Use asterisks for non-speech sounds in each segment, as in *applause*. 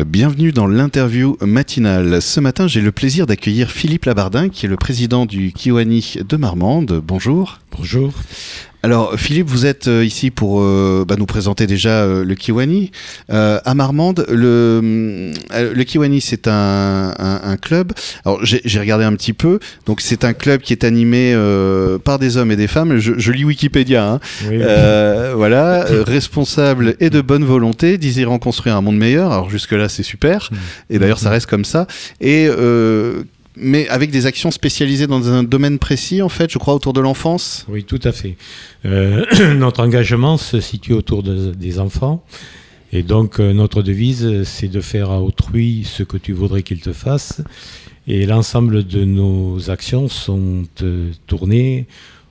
Bienvenue dans l'interview matinale. Ce matin, j'ai le plaisir d'accueillir Philippe Labardin, qui est le président du Kiwani de Marmande. Bonjour. Bonjour. Alors Philippe, vous êtes euh, ici pour euh, bah, nous présenter déjà euh, le Kiwani. à Marmande, le, le Kiwani c'est un, un, club. Alors j'ai regardé un petit peu. Donc c'est un club qui est animé par des hommes et des femmes. Je, lis Wikipédia. Hein. voilà, responsable et de bonne volonté, désirant construire un monde meilleur. Alors jusque là c'est super. Mmh. Et d'ailleurs ça reste comme ça. Et mais avec des actions spécialisées dans un domaine précis, en fait, je crois, autour de l'enfance Oui, tout à fait. Euh, *clears throat* notre engagement se situe autour des enfants. Et donc, euh, notre devise, c'est de faire à autrui ce que tu voudrais qu'il te fasse. Et l'ensemble de nos actions sont euh, tournées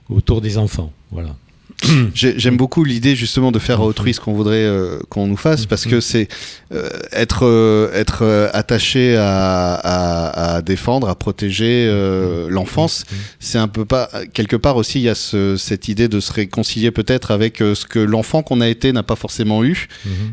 autour des enfants. Voilà. *clears throat* J'aime beaucoup l'idée justement de faire à autrui ce qu'on voudrait euh, qu'on nous fasse parce que c'est euh, être euh, être attaché à, à, à, défendre, à protéger l'enfance. C'est un peu pas quelque part aussi il y a ce, cette idée de se réconcilier peut-être avec ce que l'enfant qu'on a été n'a pas forcément eu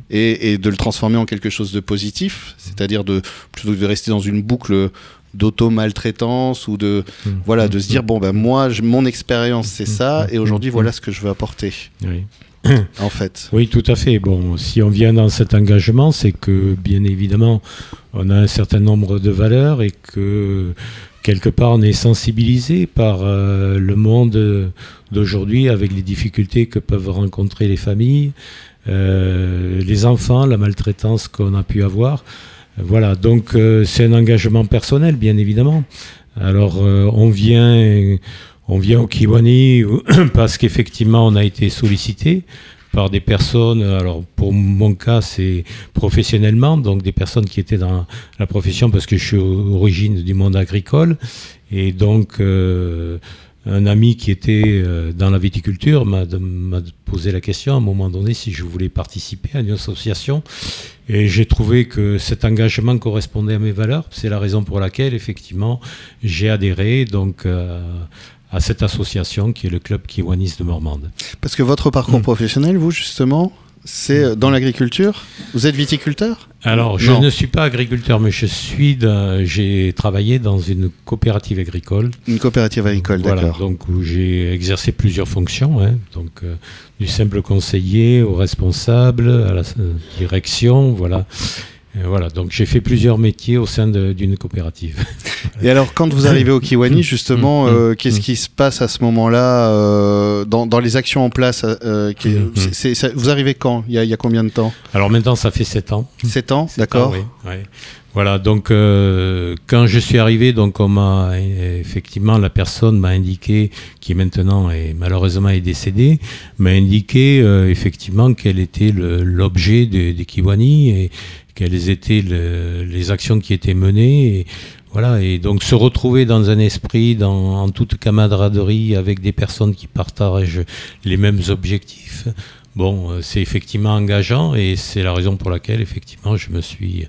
et, et, de le transformer en quelque chose de positif, c'est-à-dire de plutôt que de rester dans une boucle d'auto-maltraitance ou de mmh. voilà de se dire bon ben moi mon expérience c'est mmh. ça et aujourd'hui mmh. voilà ce que je veux apporter oui. *coughs* en fait oui tout à fait bon si on vient dans cet engagement c'est que bien évidemment on a un certain nombre de valeurs et que quelque part on est sensibilisé par euh, le monde d'aujourd'hui avec les difficultés que peuvent rencontrer les familles euh, les enfants la maltraitance qu'on a pu avoir voilà, donc euh, c'est un engagement personnel, bien évidemment. Alors euh, on vient, on vient au Kiwani *coughs* parce qu'effectivement on a été sollicité par des personnes, alors pour mon cas c'est professionnellement, donc des personnes qui étaient dans la profession parce que je suis origine du monde agricole et donc euh, un ami qui était euh, dans la viticulture m'a posé la question à un moment donné si je voulais participer à une association. Et j'ai trouvé que cet engagement correspondait à mes valeurs. C'est la raison pour laquelle, effectivement, j'ai adhéré donc, euh, à cette association qui est le Club Kiwanis de Mormande. Parce que votre parcours mmh. professionnel, vous, justement, c'est euh, dans l'agriculture? Vous êtes viticulteur? Alors, je ne suis pas agriculteur, mais je suis. J'ai travaillé dans une coopérative agricole. Une coopérative agricole, d'accord. Donc, où j'ai exercé plusieurs fonctions. Hein. donc, euh, du simple conseiller au responsable, à la euh, direction, voilà voilà, donc j'ai fait plusieurs métiers au sein d'une coopérative. *laughs* Et alors, quand vous arrivez au Kiwani, justement, mm, mm, euh, qu'est-ce mm. qui se passe à ce moment-là euh, dans, dans, les actions en place euh, Vous arrivez quand? Il y, a, il y, a, combien de temps? Alors maintenant, ça fait 7 ans. 7 ans, d'accord. Oui, Voilà, donc quand je suis arrivé, donc on m'a effectivement la personne m'a indiqué qui maintenant est malheureusement est décédée, m'a indiqué effectivement quel était l'objet des de Kiwani et quelles étaient les actions qui étaient menées. Et, voilà, et donc se retrouver dans un esprit, dans, en toute camaraderie avec des personnes qui partagent les mêmes objectifs, bon, euh, c'est effectivement engageant et c'est la raison pour laquelle effectivement je me suis,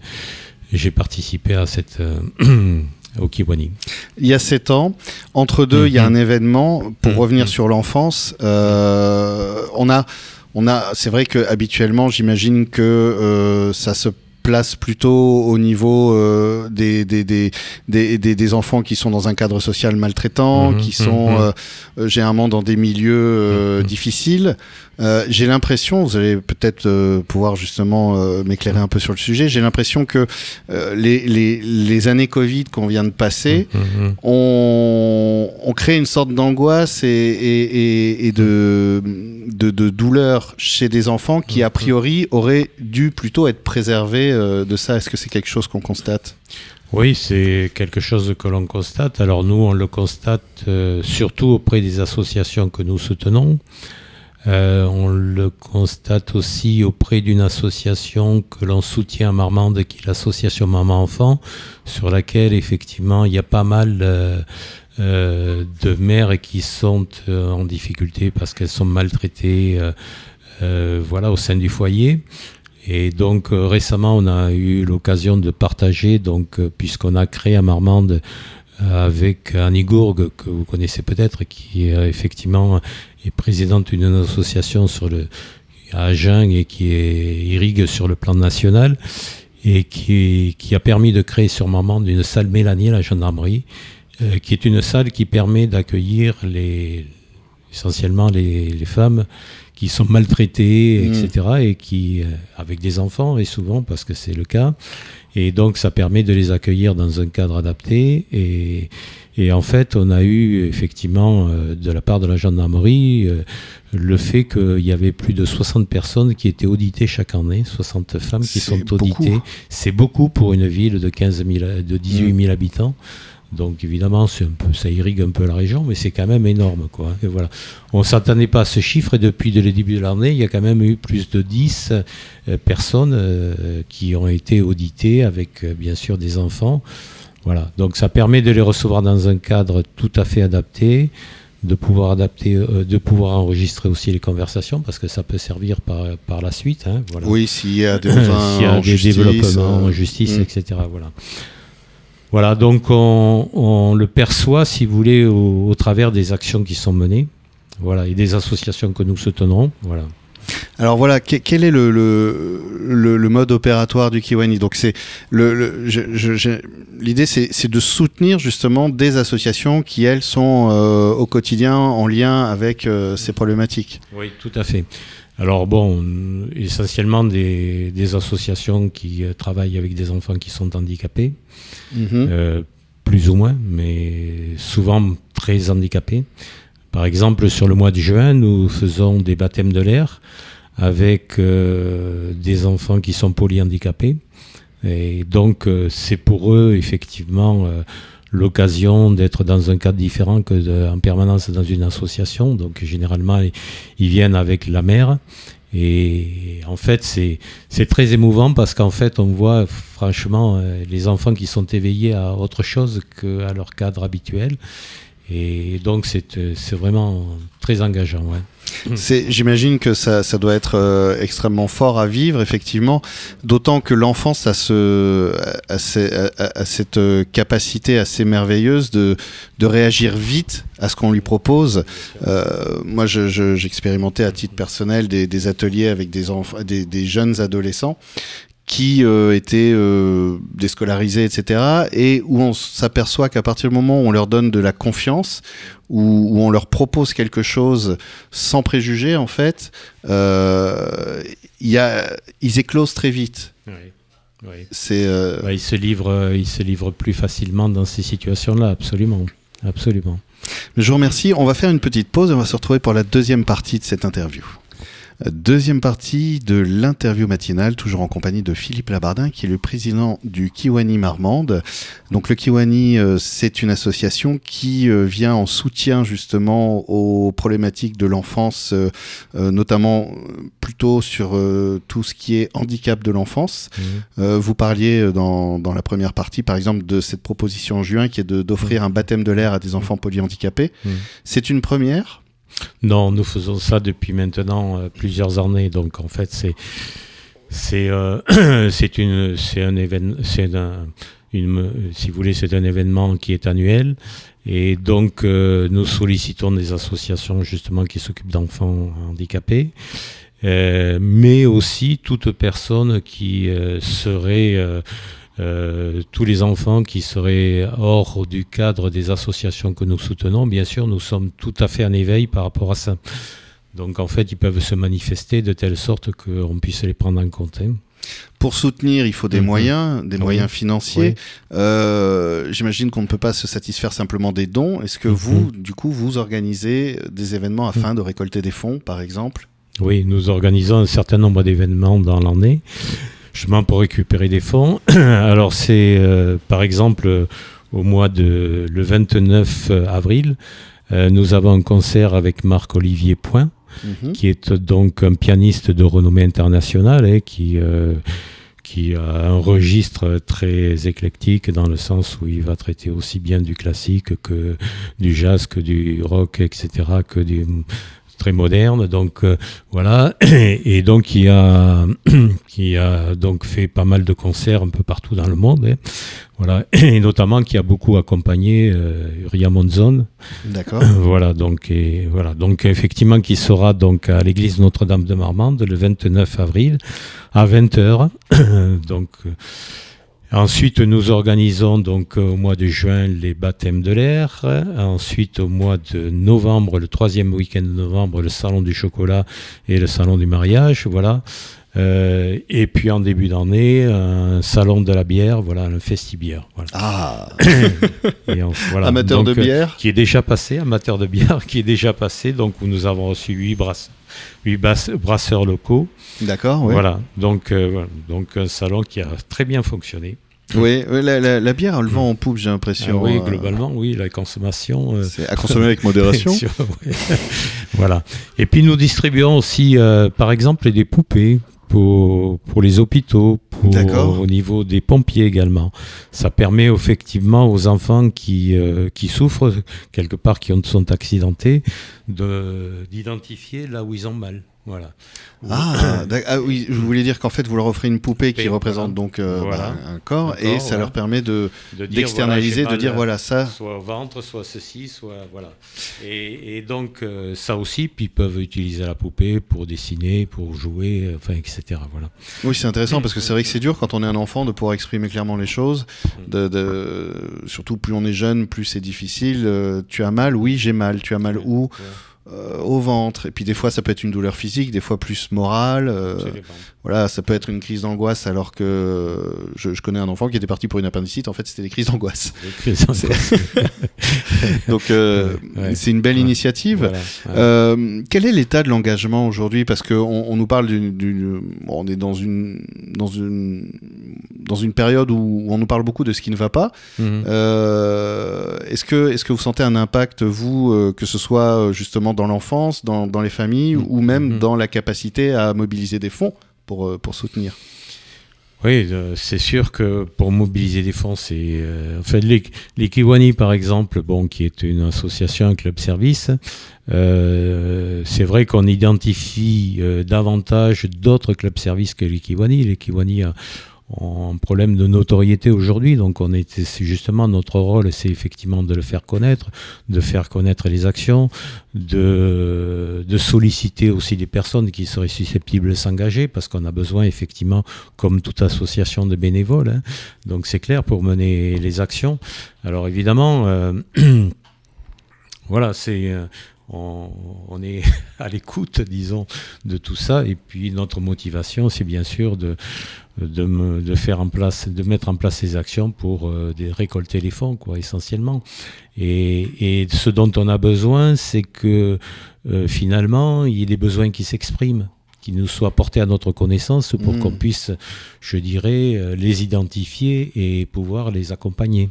j'ai participé à cette euh, *clears throat* au Kiwani. Il y a sept ans, entre deux, il y a un mhm. événement. Pour mhm. revenir sur l'enfance, euh, on a, on a, c'est vrai que habituellement, j'imagine que ça se place plutôt au niveau euh, des, des, des, des, des, enfants qui sont dans un cadre social maltraitant, mhm, qui sont mhm. euh, généralement dans des milieux euh, mhm. difficiles. Euh, j'ai l'impression, vous allez peut-être euh, pouvoir justement euh, m'éclairer un peu sur le sujet, j'ai l'impression que les, les, les, années Covid qu'on vient de passer mmh, mmh, mmh. ont, ont, créé une sorte d'angoisse et, et, et de, de, de, douleur chez des enfants qui, a priori, auraient dû plutôt être préservés de ça. Est-ce que c'est quelque chose qu'on constate? Oui, c'est quelque chose que l'on constate. Alors nous, on le constate surtout auprès des associations que nous soutenons. Euh, on le constate aussi auprès d'une association que l'on soutient à Marmande, qui est l'association Maman Enfant, sur laquelle effectivement il y a pas mal euh, euh, de mères qui sont en difficulté parce qu'elles sont maltraitées, voilà, au sein du foyer. Et donc récemment, on a eu l'occasion de partager, donc puisqu'on a créé à Marmande avec Annie Gourgue, que vous connaissez peut-être, qui effectivement est présidente d'une association sur le, à Agen et qui est, irrigue sur le plan national. et qui, qui, a permis de créer sur Marmande une salle Mélanie à la gendarmerie, qui est une salle qui permet d'accueillir les, essentiellement les, les, femmes qui sont maltraitées, etc., mmh. et qui, avec des enfants, et souvent parce que c'est le cas, et donc ça permet de les accueillir dans un cadre adapté. Et, et en fait, on a eu effectivement euh, de la part de la gendarmerie euh, le fait qu'il y avait plus de 60 personnes qui étaient auditées chaque année, 60 femmes qui sont auditées. C'est beaucoup pour une ville de 15 000, de 18 000 habitants. Donc évidemment, un peu, ça irrigue un peu la région, mais c'est quand même énorme. Quoi. Et voilà. On ne s'attendait pas à ce chiffre et depuis le début de l'année, il y a quand même eu plus de 10 euh, personnes euh, qui ont été auditées avec euh, bien sûr des enfants. Voilà. Donc ça permet de les recevoir dans un cadre tout à fait adapté, de pouvoir adapter, de pouvoir enregistrer aussi les conversations parce que ça peut servir par, par la suite. Hein, voilà. Oui, s'il y a des, *coughs* développements en justice, hmm. etc. Voilà. Voilà, donc on, le perçoit, si vous voulez, au, travers des actions qui sont menées, voilà, et des associations que nous soutenons, voilà. Alors voilà, quel est le, le, mode opératoire du Kiwani Donc c'est le, l'idée, c'est de soutenir justement des associations qui elles sont euh, au quotidien en lien avec euh, ces problématiques. Oui, tout à fait. Alors bon, essentiellement des, associations qui euh, travaillent avec des enfants qui sont handicapés, mhm. plus ou moins, mais souvent très handicapés. Par exemple, sur le mois de juin, nous faisons des baptêmes de l'air avec euh, des enfants qui sont polyhandicapés. Et donc, c'est pour eux, effectivement, l'occasion d'être dans un cadre différent que en permanence dans une association. Donc généralement, ils viennent avec la mère. Et en fait, c'est très émouvant parce qu'en fait, on voit franchement euh, les enfants qui sont éveillés à autre chose qu'à leur cadre habituel. Et donc, c'est euh, vraiment très engageant. *laughs* J'imagine que ça, ça, doit être euh, extrêmement fort à vivre, effectivement, d'autant que l'enfance a, ce, a, cette euh, capacité assez merveilleuse de, de réagir vite à ce qu'on lui propose. Moi, j'expérimentais à titre personnel des, ateliers avec des, des jeunes adolescents qui euh, étaient euh, déscolarisés, etc. Et où on s'aperçoit qu'à partir du moment où on leur donne de la confiance, où, où on leur propose quelque chose sans préjugés, en fait, euh, y a, ils éclosent très vite. Oui. Oui. C'est, euh, ils se livrent, ils se livrent plus facilement dans ces situations-là, absolument, absolument. Je vous remercie. On va faire une petite pause et on va se retrouver pour la deuxième partie de cette interview. Deuxième partie de l'interview matinale, toujours en compagnie de Philippe Labardin, qui est le président du Kiwani Marmande. Donc le Kiwani, euh, c'est une association qui euh, vient en soutien justement aux problématiques de l'enfance, euh, notamment plutôt sur tout ce qui est handicap de l'enfance. Mmh. vous parliez dans, dans, la première partie, par exemple, de cette proposition en juin qui est d'offrir mmh. un baptême de l'air à des enfants polyhandicapés. Mmh. C'est une première non, nous faisons ça depuis maintenant euh, plusieurs années. Donc en fait, c'est euh, un événement qui est annuel. Et donc, euh, nous sollicitons des associations justement qui s'occupent d'enfants handicapés, mais aussi toute personne qui serait euh, tous les enfants qui seraient hors du cadre des associations que nous soutenons, bien sûr, nous sommes tout à fait en éveil par rapport à ça. Donc en fait, ils peuvent se manifester de telle sorte qu'on puisse les prendre en compte. Hein. Pour soutenir, il faut des mhm. moyens, des moyens financiers. Euh, j'imagine qu'on ne peut pas se satisfaire simplement des dons. Est-ce que mhm. vous, du coup, vous organisez des événements afin de récolter des fonds, par exemple? Oui, nous organisons un certain nombre d'événements dans l'année chemin pour récupérer des fonds. *clears throat* Alors c'est euh, par exemple euh, au mois de le 29 avril, euh, nous avons un concert avec Marc-Olivier Point, mhm. qui est donc un pianiste de renommée internationale et qui qui a un registre très éclectique dans le sens où il va traiter aussi bien du classique que du jazz, que du rock, etc., que du très moderne. Donc voilà, et, donc qui a *clears throat* qui a donc fait pas mal de concerts un peu partout dans le monde. Hein. Voilà, et notamment qui a beaucoup accompagné Ria Monzon. D'accord. *clears throat* voilà, donc et voilà, donc effectivement qui sera donc à l'église Notre-Dame de Marmande le 29 avril à 20h. *clears throat* donc Ensuite, nous organisons donc au mois de juin les baptêmes de l'air. Ensuite, au mois de novembre, le troisième week-end de novembre, le salon du chocolat et le salon du mariage. Voilà. Euh, et puis en début d'année, un salon de la bière, voilà, un festibière. Voilà. Ah *coughs* Amateur de bière Qui est déjà passé, amateur de bière, qui est déjà passé. Donc, où nous avons reçu huit brasseurs locaux. D'accord, oui. Voilà, donc, euh, donc un salon qui a très bien fonctionné. Oui, la, bière, elle vend en poupe, j'ai l'impression. Ah oui, euh. globalement, oui, la consommation. Euh, c'est à consommer avec modération. *laughs* *laughs* voilà. Et puis nous distribuons aussi, par exemple, des poupées pour, pour les hôpitaux, pour, au niveau des pompiers également. Ça permet effectivement aux enfants qui, qui souffrent, quelque part, qui sont accidentés, d'identifier là où ils ont mal. Voilà. Ah, ah, oui, je voulais dire qu'en fait vous leur offrez une poupée qui représente donc euh, bah, un corps et ça leur permet de d'externaliser, de, dire voilà ça. Soit au ventre, soit ceci, soit voilà. Et, donc euh, ça aussi, puis ils peuvent utiliser la poupée pour dessiner, pour jouer, enfin etc. Voilà. Oui, c'est intéressant parce que c'est vrai que c'est dur quand on est un enfant de pouvoir exprimer clairement les choses. Mm. De, surtout plus on est jeune, plus c'est difficile. Euh, tu as mal, oui j'ai mal. Tu as mal où euh, au ventre. Et puis des fois, ça peut être une douleur physique, des fois plus morale. Euh, voilà, ça peut être une crise d'angoisse alors que je, connais un enfant qui était parti pour une appendicite. En fait, c'était des crises d'angoisse. *laughs* Donc, euh, c'est une belle initiative. quel est l'état de l'engagement aujourd'hui? Parce qu'on on nous parle d'une, on est dans une dans une dans une période où on nous parle beaucoup de ce qui ne va pas. Mhm. est-ce que est-ce que vous sentez un impact vous que ce soit justement dans l'enfance, dans, dans, les familles, mm. ou même mm-hmm. dans la capacité à mobiliser des fonds pour, euh, pour soutenir? Oui, euh, c'est sûr que pour mobiliser des fonds, c'est. Euh, en fait, les, les, Kiwani, par exemple, bon, qui est une association, un club service, c'est vrai qu'on identifie davantage d'autres clubs services que les Kiwani. Les Kiwani un problème de notoriété aujourd'hui. Donc, on justement notre rôle, c'est effectivement de le faire connaître, de faire connaître les actions, de, de solliciter aussi des personnes qui seraient susceptibles de s'engager, parce qu'on a besoin effectivement, comme toute association de bénévoles. Hein. Donc, c'est clair pour mener les actions. Alors, évidemment. Euh, *clears throat* voilà, c'est euh, on, est *laughs* à l'écoute, disons, de tout ça. Et puis notre motivation, c'est bien sûr de, de, faire en place, de mettre en place ces actions pour euh, récolter les fonds, quoi, essentiellement. Et, ce dont on a besoin, c'est que euh, finalement, il y ait des besoins qui s'expriment qui nous soient portés à notre connaissance pour qu'on mm. puisse, je dirais, euh, les identifier et pouvoir les accompagner.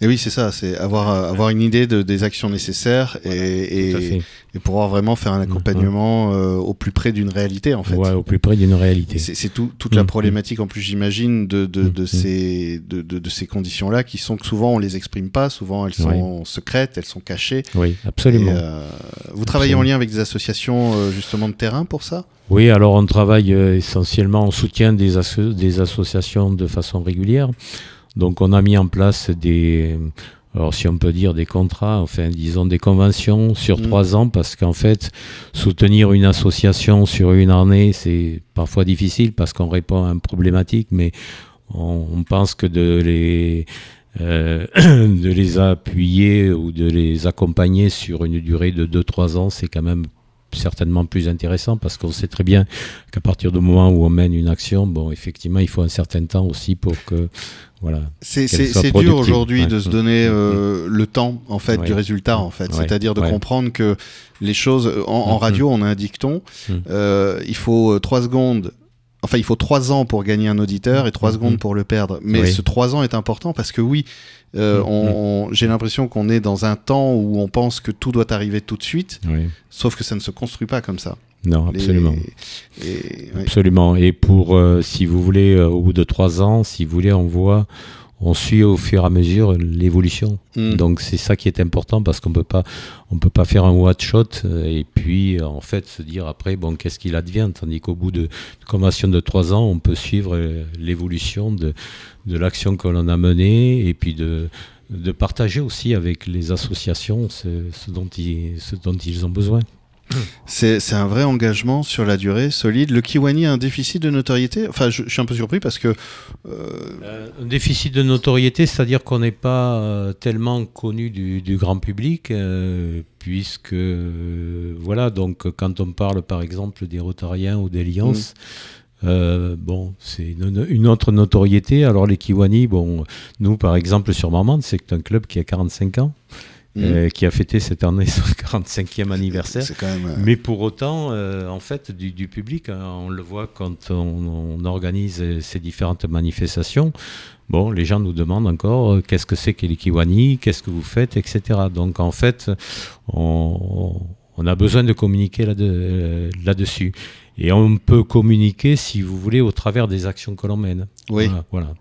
Et oui, c'est ça, c'est avoir, avoir une idée de, des actions nécessaires et, et, pouvoir vraiment faire un accompagnement euh, au plus près d'une réalité, en fait. Ouais, au plus près d'une réalité. C'est tout, toute la mm. problématique, en plus, j'imagine, de, de, mm. de, ces, de, de, ces conditions-là qui sont que souvent on les exprime pas, souvent elles sont secrètes, elles sont cachées. Oui, absolument. Euh, vous travaillez en lien avec des associations, justement, de terrain pour ça? Oui, alors on travaille euh, essentiellement en soutien des, des, associations de façon régulière. Donc on a mis en place des, alors si on peut dire des contrats, enfin disons des conventions sur mm. trois ans, parce qu'en fait soutenir une association sur une année, c'est parfois difficile parce qu'on répond à une problématique, mais on, pense que de les euh, *coughs* de les appuyer ou de les accompagner sur une durée de 2-3 ans, c'est quand même certainement plus intéressant parce qu'on sait très bien qu'à partir du moment où on mène une action, bon, effectivement, il faut un certain temps aussi pour que, voilà. C'est dur aujourd'hui de se donner euh, le temps, en fait, du résultat, en fait. C'est-à-dire de comprendre que les choses, en, radio, on a un dicton, mm. euh, il faut euh, trois secondes Enfin, il faut trois ans pour gagner un auditeur et trois mm-hmm. secondes pour le perdre. Mais ce trois ans est important parce que oui, euh, mm, mm. j'ai l'impression qu'on est dans un temps où on pense que tout doit arriver tout de suite, sauf que ça ne se construit pas comme ça. Non, absolument. Et, absolument. Et pour, euh, si vous voulez, euh, au bout de trois ans, si vous voulez, on voit, on suit au fur et à mesure l'évolution. Hmm. Donc c'est ça qui est important parce qu'on peut pas on peut pas faire un one shot euh, et puis en fait se dire après bon qu'est-ce qu'il advient? Tandis qu'au bout de, de convention de trois ans on peut suivre euh, l'évolution de, de l'action que l'on a menée et puis de de partager aussi avec les associations ce, dont, ils, ce dont ils ont besoin. C'est un vrai engagement sur la durée, solide. Le Kiwani a un déficit de notoriété Enfin, je, suis un peu surpris parce que... Euh, euh, un déficit de notoriété, c'est-à-dire qu'on n'est pas euh, tellement connu du, grand public, puisque, voilà, donc quand on parle par exemple des Rotariens ou des Lions, mm. bon, c'est une, autre notoriété. Alors les Kiwani, bon, nous par exemple sur Marmande, c'est un club qui a 45 ans. Euh, mm. qui a fêté cette année *laughs* son 45e anniversaire. Euh, Mais pour autant, euh, en fait, du, public, hein, on le voit quand on, organise ces différentes manifestations. Bon, les gens nous demandent encore qu'est-ce que c'est que Kiwani, qu'est-ce que vous faites, etc. Donc en fait, on, a besoin de communiquer là-dessus. Et on peut communiquer, si vous voulez, au travers des actions que l'on mène. Oui. voilà.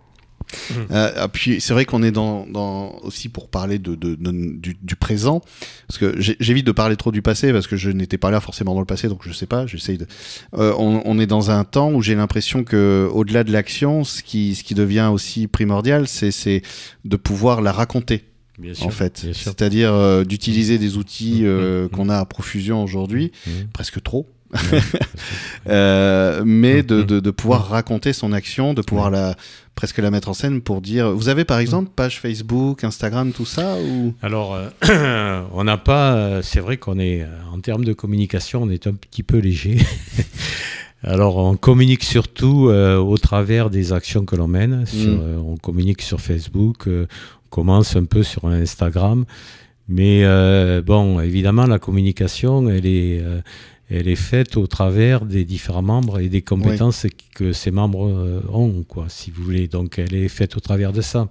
Euh, ah, puis c'est vrai qu'on est dans, dans, aussi pour parler de, de, du, présent, parce que j'évite de parler trop du passé parce que je n'étais pas là forcément dans le passé, donc je sais pas. J'essaye de. Euh, on, on, est dans un temps où j'ai l'impression que au-delà de l'action, ce qui, ce qui devient aussi primordial, c'est de pouvoir la raconter. Bien sûr, en fait, c'est-à-dire euh, d'utiliser des outils euh, mmh. qu'on a à profusion aujourd'hui, mmh. presque trop, *laughs* euh, mais de, de, de, pouvoir raconter son action, de pouvoir la presque la mettre en scène pour dire. Vous avez par exemple page Facebook, Instagram, tout ça ou? Alors, euh, *clears throat* on n'a pas. Euh, c'est vrai qu'on est en termes de communication, on est un petit peu léger. *laughs* Alors, on communique surtout au travers des actions que l'on mène. Mm. on communique sur Facebook, on commence un peu sur Instagram. Mais bon, évidemment, la communication, elle est, elle est faite au travers des différents membres et des compétences que ces membres euh, ont, quoi, si vous voulez. Donc elle est faite au travers de ça.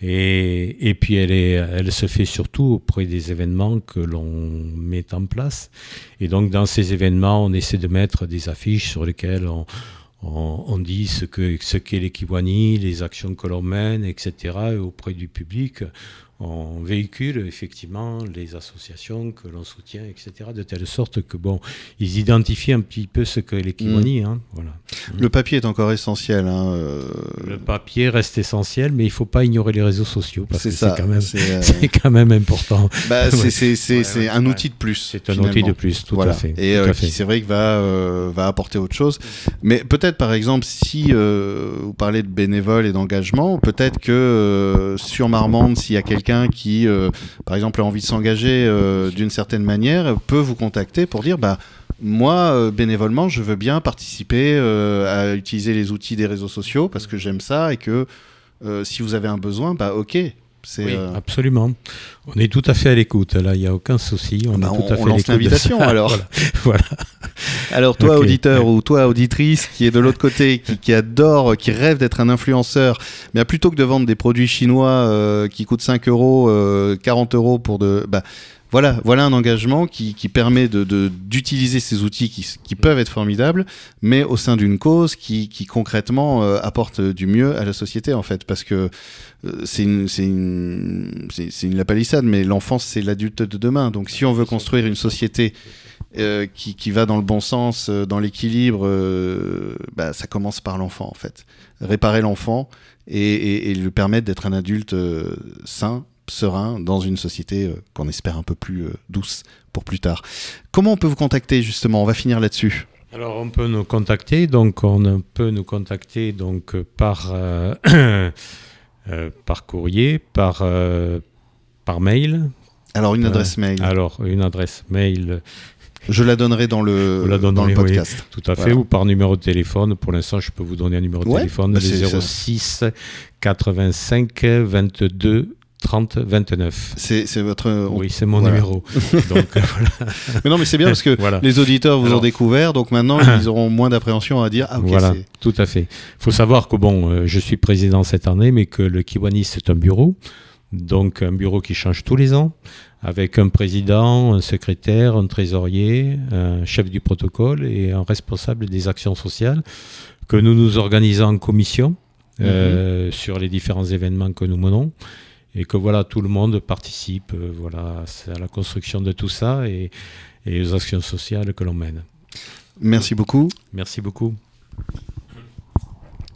Et, et puis elle, est, elle se fait surtout auprès des événements que l'on met en place. Et donc dans ces événements, on essaie de mettre des affiches sur lesquelles on, on, dit ce qu'est ce l'équivonie, les actions que l'on mène, etc. Et auprès du public, on véhicule effectivement les associations que l'on soutient, etc., de telle sorte que bon, ils identifient un petit peu ce que les mm. hein, voilà. Le papier est encore essentiel. Hein, euh. Le papier reste essentiel, mais il ne faut pas ignorer les réseaux sociaux parce que c'est quand même, euh, *laughs* c'est quand même important. Bah, *laughs* c'est un outil de plus. C'est un outil de plus, tout à fait. Et euh, c'est vrai qu'il va va apporter autre chose. Mais peut-être par exemple si vous parlez de bénévoles et d'engagement, peut-être que sur Marmande, s'il y a quelqu'un qui, euh, par exemple, a envie de s'engager euh, d'une certaine manière, peut vous contacter pour dire, bah, moi, euh, bénévolement, je veux bien participer à utiliser les outils des réseaux sociaux parce que j'aime ça et que si vous avez un besoin, bah ok, oui, absolument. On est tout à fait à l'écoute. Là, il n'y a aucun souci. On, bah, est tout à fait lance l'invitation *laughs* alors. *laughs* voilà. Alors toi, auditeur ou toi, auditrice, qui est de l'autre côté, qui, adore, qui rêve d'être un influenceur, mais plutôt que de vendre des produits chinois euh, qui coûtent 5 euros, 40 euh, euros pour de... Bah, voilà, voilà un engagement qui, permet d'utiliser ces outils qui, peuvent être formidables, mais au sein d'une cause qui, concrètement euh, apporte du mieux à la société en fait, parce que c'est une, une, une lapalissade, mais l'enfance c'est l'adulte de demain. Donc si on veut construire une société euh, qui, va dans le bon sens, euh, dans l'équilibre, euh, bah, ça commence par l'enfant en fait. Réparer l'enfant et, et, lui permettre d'être un adulte sain, serein, dans une société qu'on espère un peu plus douce pour plus tard. Comment on peut vous contacter justement? On va finir là-dessus. Alors on peut nous contacter, donc on peut nous contacter donc par *coughs* par courrier, par par mail. Alors une adresse mail. Alors une adresse mail je la donnerai dans le, dans le podcast. tout à fait, ou par numéro de téléphone. Pour l'instant, je peux vous donner un numéro de téléphone, bah 06 85 22 30 29. C'est votre. Oui, c'est mon numéro. *laughs* donc, voilà. Mais non, mais c'est bien parce que les auditeurs vous ont découvert, donc maintenant *coughs* ils auront moins d'appréhension à dire ah, Voilà, tout à fait. Il faut savoir que bon, euh, je suis président cette année, mais que le Kiwani c'est un bureau, donc un bureau qui change tous les ans avec un président, un secrétaire, un trésorier, un chef du protocole et un responsable des actions sociales que nous nous organisons en commission. mhm. sur les différents événements que nous menons et que voilà, tout le monde participe voilà, à la construction de tout ça et, et aux actions sociales que l'on mène. Merci beaucoup. Merci beaucoup.